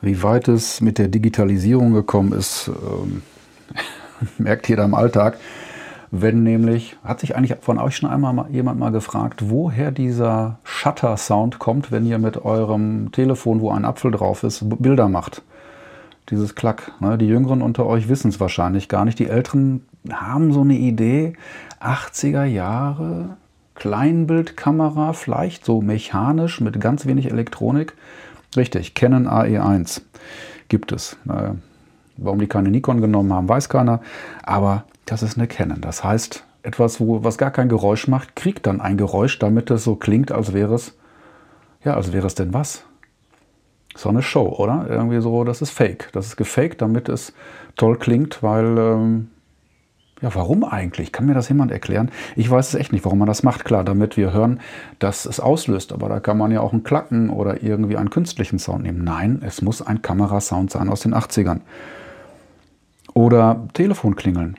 Wie weit es mit der Digitalisierung gekommen ist, ähm, merkt jeder im Alltag. Wenn nämlich, hat sich eigentlich von euch schon einmal mal, jemand mal gefragt, woher dieser Shutter-Sound kommt, wenn ihr mit eurem Telefon, wo ein Apfel drauf ist, Bilder macht? Dieses Klack. Ne? Die Jüngeren unter euch wissen es wahrscheinlich gar nicht. Die Älteren haben so eine Idee. 80er Jahre, Kleinbildkamera, vielleicht so mechanisch mit ganz wenig Elektronik. Richtig, Canon AE1 gibt es. Äh, warum die keine Nikon genommen haben, weiß keiner. Aber das ist eine Canon. Das heißt, etwas, wo, was gar kein Geräusch macht, kriegt dann ein Geräusch, damit es so klingt, als wäre es, ja, als wäre es denn was? So eine Show, oder? Irgendwie so, das ist fake. Das ist gefaked, damit es toll klingt, weil ähm, ja, warum eigentlich? Kann mir das jemand erklären? Ich weiß es echt nicht, warum man das macht. Klar, damit wir hören, dass es auslöst. Aber da kann man ja auch einen Klacken oder irgendwie einen künstlichen Sound nehmen. Nein, es muss ein Kamerasound sein aus den 80ern. Oder Telefon klingeln.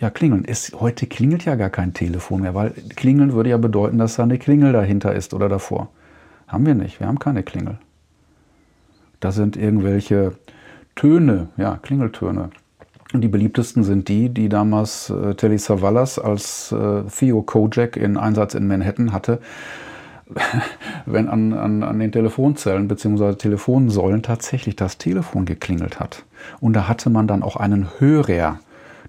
Ja, klingeln. Ist, heute klingelt ja gar kein Telefon mehr, weil klingeln würde ja bedeuten, dass da eine Klingel dahinter ist oder davor. Haben wir nicht. Wir haben keine Klingel. Das sind irgendwelche Töne, ja, Klingeltöne. Und die beliebtesten sind die, die damals äh, Telly Savalas als äh, Theo Kojak in Einsatz in Manhattan hatte, wenn an, an, an den Telefonzellen bzw. Telefonsäulen tatsächlich das Telefon geklingelt hat. Und da hatte man dann auch einen Hörer,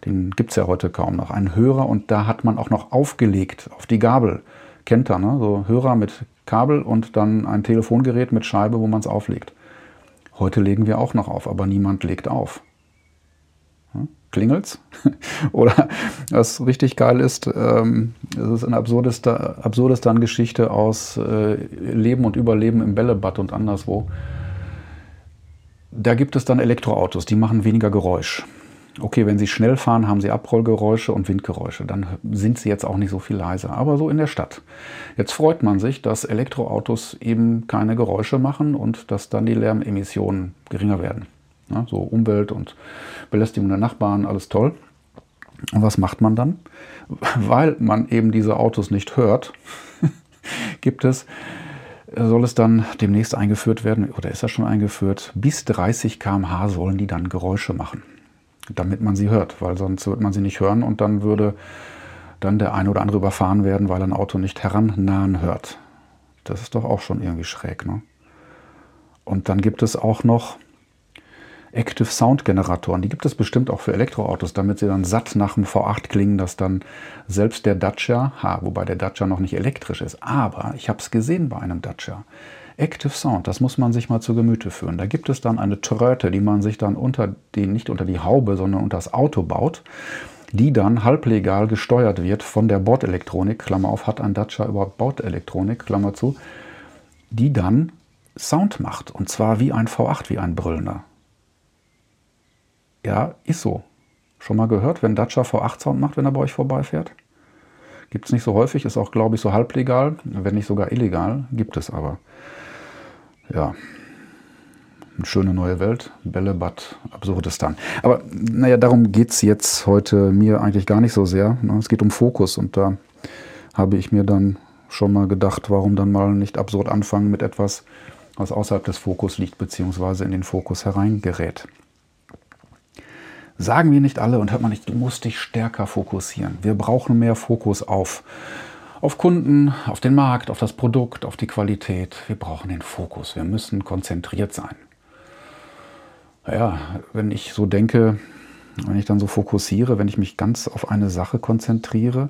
den gibt es ja heute kaum noch, einen Hörer und da hat man auch noch aufgelegt auf die Gabel. Kennt ihr, ne? So Hörer mit Kabel und dann ein Telefongerät mit Scheibe, wo man es auflegt. Heute legen wir auch noch auf, aber niemand legt auf klingelt's. Oder was richtig geil ist, ähm, es ist eine absurdeste, absurdeste Geschichte aus äh, Leben und Überleben im Bällebad und anderswo. Da gibt es dann Elektroautos, die machen weniger Geräusch. Okay, wenn sie schnell fahren, haben sie Abrollgeräusche und Windgeräusche. Dann sind sie jetzt auch nicht so viel leiser. Aber so in der Stadt. Jetzt freut man sich, dass Elektroautos eben keine Geräusche machen und dass dann die Lärmemissionen geringer werden. Ja, so Umwelt und Belästigung der Nachbarn, alles toll. Und was macht man dann? Weil man eben diese Autos nicht hört, gibt es, soll es dann demnächst eingeführt werden, oder ist das schon eingeführt, bis 30 km/h sollen die dann Geräusche machen, damit man sie hört, weil sonst wird man sie nicht hören und dann würde dann der eine oder andere überfahren werden, weil ein Auto nicht herannahen hört. Das ist doch auch schon irgendwie schräg. Ne? Und dann gibt es auch noch Active Sound Generatoren. Die gibt es bestimmt auch für Elektroautos, damit sie dann satt nach dem V8 klingen, dass dann selbst der Dacia, ha, wobei der Dacia noch nicht elektrisch ist, aber ich habe es gesehen bei einem Dacia. Active Sound, das muss man sich mal zu Gemüte führen. Da gibt es dann eine Tröte, die man sich dann unter die, nicht unter die Haube, sondern unter das Auto baut, die dann halblegal gesteuert wird von der Bordelektronik, Klammer auf, hat ein Dacia überhaupt Bordelektronik, Klammer zu, die dann Sound macht. Und zwar wie ein V8, wie ein Brüllender. Ja, ist so. Schon mal gehört, wenn Dacia V8 Sound macht, wenn er bei euch vorbeifährt? Gibt es nicht so häufig, ist auch, glaube ich, so halblegal, wenn nicht sogar illegal, gibt es aber. Ja, eine schöne neue Welt, Bällebad, Absurdistan. Aber naja, darum geht es jetzt heute mir eigentlich gar nicht so sehr. Ne? Es geht um Fokus und da habe ich mir dann schon mal gedacht, warum dann mal nicht absurd anfangen mit etwas, was außerhalb des Fokus liegt, beziehungsweise in den Fokus hereingerät. Sagen wir nicht alle und hört man nicht, du musst dich stärker fokussieren. Wir brauchen mehr Fokus auf, auf Kunden, auf den Markt, auf das Produkt, auf die Qualität. Wir brauchen den Fokus. Wir müssen konzentriert sein. Ja, wenn ich so denke, wenn ich dann so fokussiere, wenn ich mich ganz auf eine Sache konzentriere,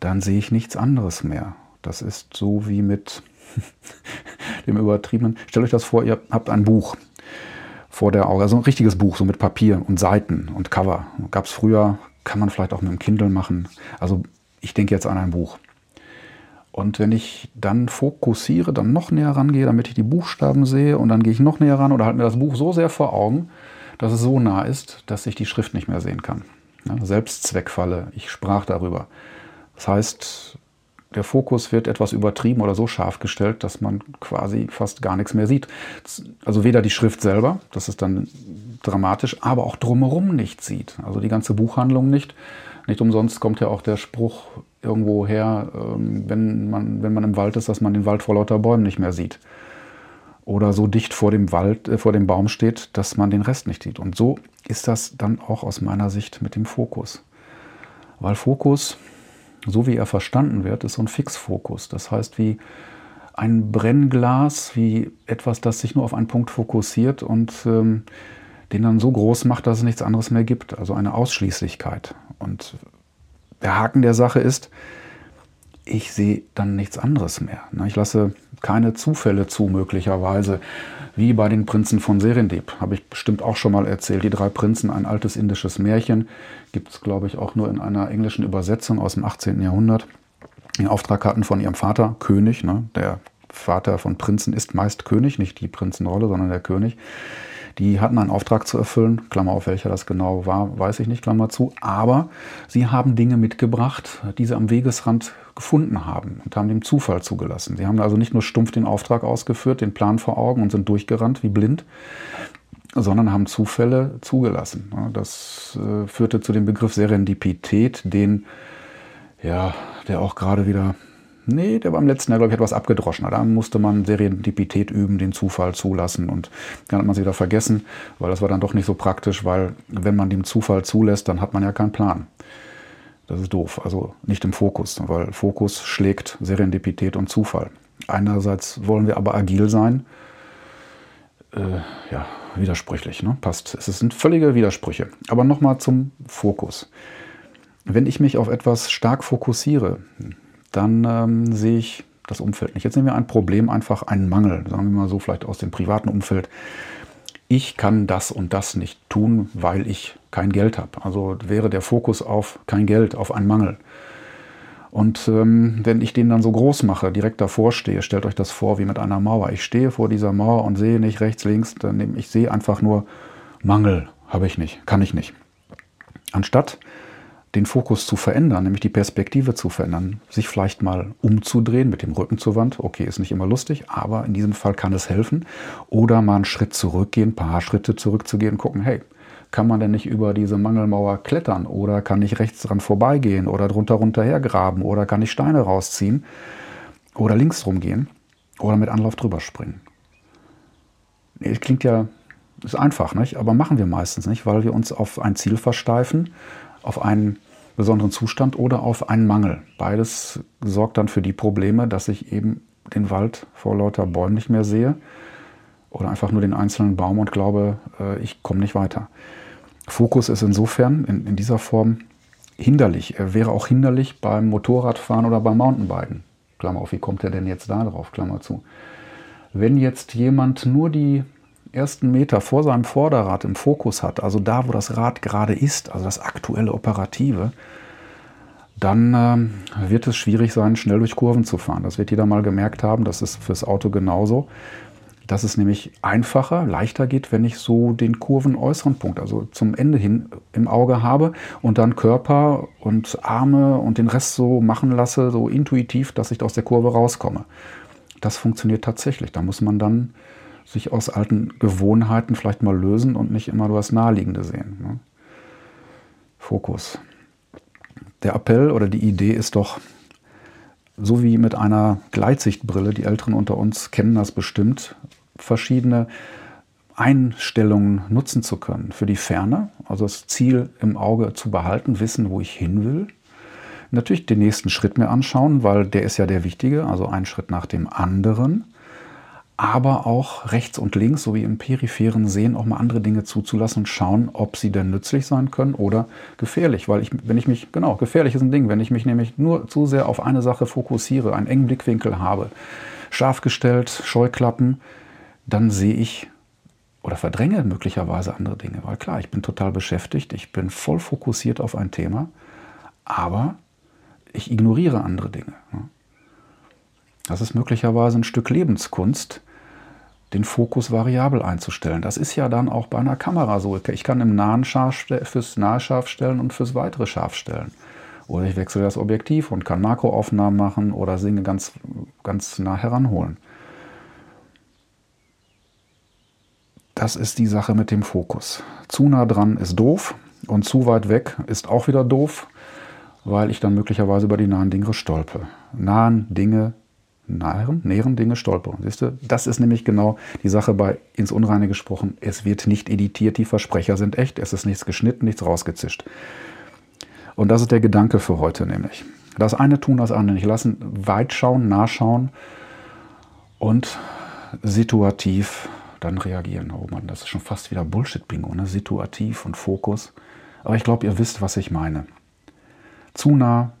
dann sehe ich nichts anderes mehr. Das ist so wie mit dem übertriebenen. Stellt euch das vor, ihr habt ein Buch vor der Auge. Also ein richtiges Buch, so mit Papier und Seiten und Cover. Gab es früher, kann man vielleicht auch mit dem Kindle machen. Also ich denke jetzt an ein Buch. Und wenn ich dann fokussiere, dann noch näher rangehe, damit ich die Buchstaben sehe und dann gehe ich noch näher ran oder halte mir das Buch so sehr vor Augen, dass es so nah ist, dass ich die Schrift nicht mehr sehen kann. Ja, Selbstzweckfalle, ich sprach darüber. Das heißt, der Fokus wird etwas übertrieben oder so scharf gestellt, dass man quasi fast gar nichts mehr sieht. Also weder die Schrift selber, das ist dann dramatisch, aber auch drumherum nicht sieht. Also die ganze Buchhandlung nicht. Nicht umsonst kommt ja auch der Spruch irgendwo her, ähm, wenn man, wenn man im Wald ist, dass man den Wald vor lauter Bäumen nicht mehr sieht. oder so dicht vor dem Wald, äh, vor dem Baum steht, dass man den Rest nicht sieht. Und so ist das dann auch aus meiner Sicht mit dem Fokus. Weil Fokus, so wie er verstanden wird, ist so ein Fixfokus. Das heißt, wie ein Brennglas, wie etwas, das sich nur auf einen Punkt fokussiert und ähm, den dann so groß macht, dass es nichts anderes mehr gibt. Also eine Ausschließlichkeit. Und der Haken der Sache ist, ich sehe dann nichts anderes mehr. Ich lasse keine Zufälle zu, möglicherweise, wie bei den Prinzen von Serendip. Habe ich bestimmt auch schon mal erzählt. Die drei Prinzen, ein altes indisches Märchen, gibt es, glaube ich, auch nur in einer englischen Übersetzung aus dem 18. Jahrhundert. Den Auftrag hatten von ihrem Vater, König. Ne? Der Vater von Prinzen ist meist König, nicht die Prinzenrolle, sondern der König. Die hatten einen Auftrag zu erfüllen, Klammer auf welcher das genau war, weiß ich nicht, Klammer zu. Aber sie haben Dinge mitgebracht, die sie am Wegesrand gefunden haben und haben dem Zufall zugelassen. Sie haben also nicht nur stumpf den Auftrag ausgeführt, den Plan vor Augen und sind durchgerannt wie blind, sondern haben Zufälle zugelassen. Das äh, führte zu dem Begriff Serendipität, den, ja, der auch gerade wieder Nee, der war im letzten Jahr, glaube ich, etwas abgedroschener. Da musste man Serendipität üben, den Zufall zulassen und dann hat man sie wieder vergessen, weil das war dann doch nicht so praktisch, weil wenn man dem Zufall zulässt, dann hat man ja keinen Plan. Das ist doof, also nicht im Fokus, weil Fokus schlägt Serendipität und Zufall. Einerseits wollen wir aber agil sein, äh, ja, widersprüchlich, ne? passt. Es sind völlige Widersprüche. Aber nochmal zum Fokus. Wenn ich mich auf etwas stark fokussiere, dann ähm, sehe ich das Umfeld nicht. Jetzt nehmen wir ein Problem, einfach einen Mangel, sagen wir mal so, vielleicht aus dem privaten Umfeld. Ich kann das und das nicht tun, weil ich kein Geld habe. Also wäre der Fokus auf kein Geld, auf einen Mangel. Und ähm, wenn ich den dann so groß mache, direkt davor stehe, stellt euch das vor wie mit einer Mauer. Ich stehe vor dieser Mauer und sehe nicht rechts, links, dann ich sehe einfach nur Mangel, habe ich nicht, kann ich nicht. Anstatt den Fokus zu verändern, nämlich die Perspektive zu verändern, sich vielleicht mal umzudrehen mit dem Rücken zur Wand. Okay, ist nicht immer lustig, aber in diesem Fall kann es helfen. Oder mal einen Schritt zurückgehen, ein paar Schritte zurückzugehen, gucken, hey, kann man denn nicht über diese Mangelmauer klettern oder kann ich rechts dran vorbeigehen oder drunter runterher graben oder kann ich Steine rausziehen oder links rumgehen oder mit Anlauf drüber springen. Klingt ja, ist einfach, nicht? aber machen wir meistens nicht, weil wir uns auf ein Ziel versteifen, auf einen besonderen Zustand oder auf einen Mangel. Beides sorgt dann für die Probleme, dass ich eben den Wald vor lauter Bäumen nicht mehr sehe oder einfach nur den einzelnen Baum und glaube, äh, ich komme nicht weiter. Fokus ist insofern in, in dieser Form hinderlich. Er wäre auch hinderlich beim Motorradfahren oder beim Mountainbiken. Klammer auf, wie kommt er denn jetzt da drauf? Klammer zu. Wenn jetzt jemand nur die ersten Meter vor seinem Vorderrad im Fokus hat, also da, wo das Rad gerade ist, also das aktuelle Operative, dann ähm, wird es schwierig sein, schnell durch Kurven zu fahren. Das wird jeder mal gemerkt haben, das ist fürs Auto genauso. Dass es nämlich einfacher, leichter geht, wenn ich so den kurvenäußeren Punkt, also zum Ende hin im Auge habe und dann Körper und Arme und den Rest so machen lasse, so intuitiv, dass ich aus der Kurve rauskomme. Das funktioniert tatsächlich. Da muss man dann sich aus alten Gewohnheiten vielleicht mal lösen und nicht immer nur das Naheliegende sehen. Ne? Fokus. Der Appell oder die Idee ist doch, so wie mit einer Gleitsichtbrille, die Älteren unter uns kennen das bestimmt, verschiedene Einstellungen nutzen zu können für die Ferne, also das Ziel im Auge zu behalten, wissen, wo ich hin will. Natürlich den nächsten Schritt mir anschauen, weil der ist ja der wichtige, also ein Schritt nach dem anderen aber auch rechts und links sowie im peripheren Sehen auch mal andere Dinge zuzulassen und schauen, ob sie denn nützlich sein können oder gefährlich. Weil ich, wenn ich mich, genau, gefährlich ist ein Ding, wenn ich mich nämlich nur zu sehr auf eine Sache fokussiere, einen engen Blickwinkel habe, scharf gestellt, Scheuklappen, dann sehe ich oder verdränge möglicherweise andere Dinge. Weil klar, ich bin total beschäftigt, ich bin voll fokussiert auf ein Thema, aber ich ignoriere andere Dinge. Das ist möglicherweise ein Stück Lebenskunst, den Fokus variabel einzustellen. Das ist ja dann auch bei einer Kamera so. Ich kann im Nahen scharf, fürs nahe scharf stellen und fürs weitere scharf stellen. Oder ich wechsle das Objektiv und kann Makroaufnahmen machen oder Dinge ganz, ganz nah heranholen. Das ist die Sache mit dem Fokus. Zu nah dran ist doof und zu weit weg ist auch wieder doof, weil ich dann möglicherweise über die nahen Dinge stolpe. Nahen Dinge nähren, nähren Dinge stolpern. Siehst du, das ist nämlich genau die Sache bei ins Unreine gesprochen. Es wird nicht editiert, die Versprecher sind echt, es ist nichts geschnitten, nichts rausgezischt. Und das ist der Gedanke für heute nämlich. Das eine tun, das andere nicht lassen, weit schauen, nachschauen und situativ dann reagieren. Oh Mann, das ist schon fast wieder Bullshit-Bingo, ne? situativ und Fokus. Aber ich glaube, ihr wisst, was ich meine. Zu nah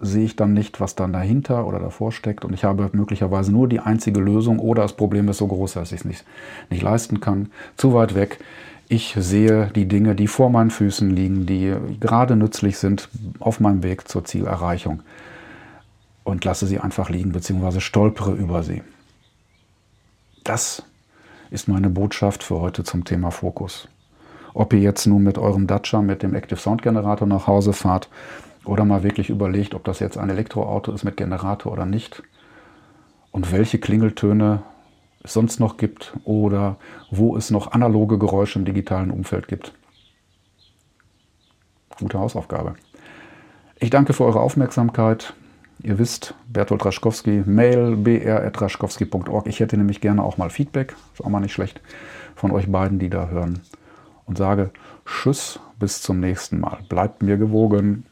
sehe ich dann nicht, was dann dahinter oder davor steckt und ich habe möglicherweise nur die einzige Lösung oder das Problem ist so groß, dass ich es nicht, nicht leisten kann. Zu weit weg. Ich sehe die Dinge, die vor meinen Füßen liegen, die gerade nützlich sind auf meinem Weg zur Zielerreichung und lasse sie einfach liegen bzw. stolpere über sie. Das ist meine Botschaft für heute zum Thema Fokus. Ob ihr jetzt nun mit eurem Dacia, mit dem Active Sound Generator nach Hause fahrt oder mal wirklich überlegt, ob das jetzt ein Elektroauto ist mit Generator oder nicht und welche Klingeltöne es sonst noch gibt oder wo es noch analoge Geräusche im digitalen Umfeld gibt. Gute Hausaufgabe. Ich danke für eure Aufmerksamkeit. Ihr wisst, Bertolt Raschkowski, mail br.raschkowski.org. Ich hätte nämlich gerne auch mal Feedback, ist auch mal nicht schlecht, von euch beiden, die da hören. Und sage Tschüss, bis zum nächsten Mal. Bleibt mir gewogen.